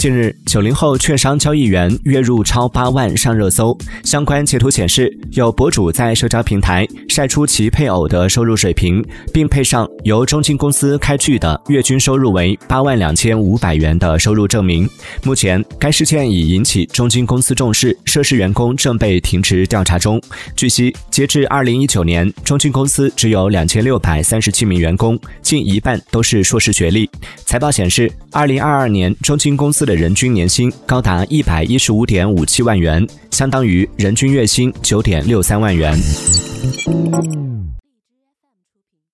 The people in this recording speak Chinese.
近日，九零后券商交易员月入超八万上热搜。相关截图显示，有博主在社交平台晒出其配偶的收入水平，并配上由中金公司开具的月均收入为八万两千五百元的收入证明。目前，该事件已引起中金公司重视，涉事员工正被停职调查中。据悉，截至二零一九年，中金公司只有两千六百三十七名员工，近一半都是硕士学历。财报显示，二零二二年中金公司的人均年薪高达一百一十五点五七万元，相当于人均月薪九点六三万元。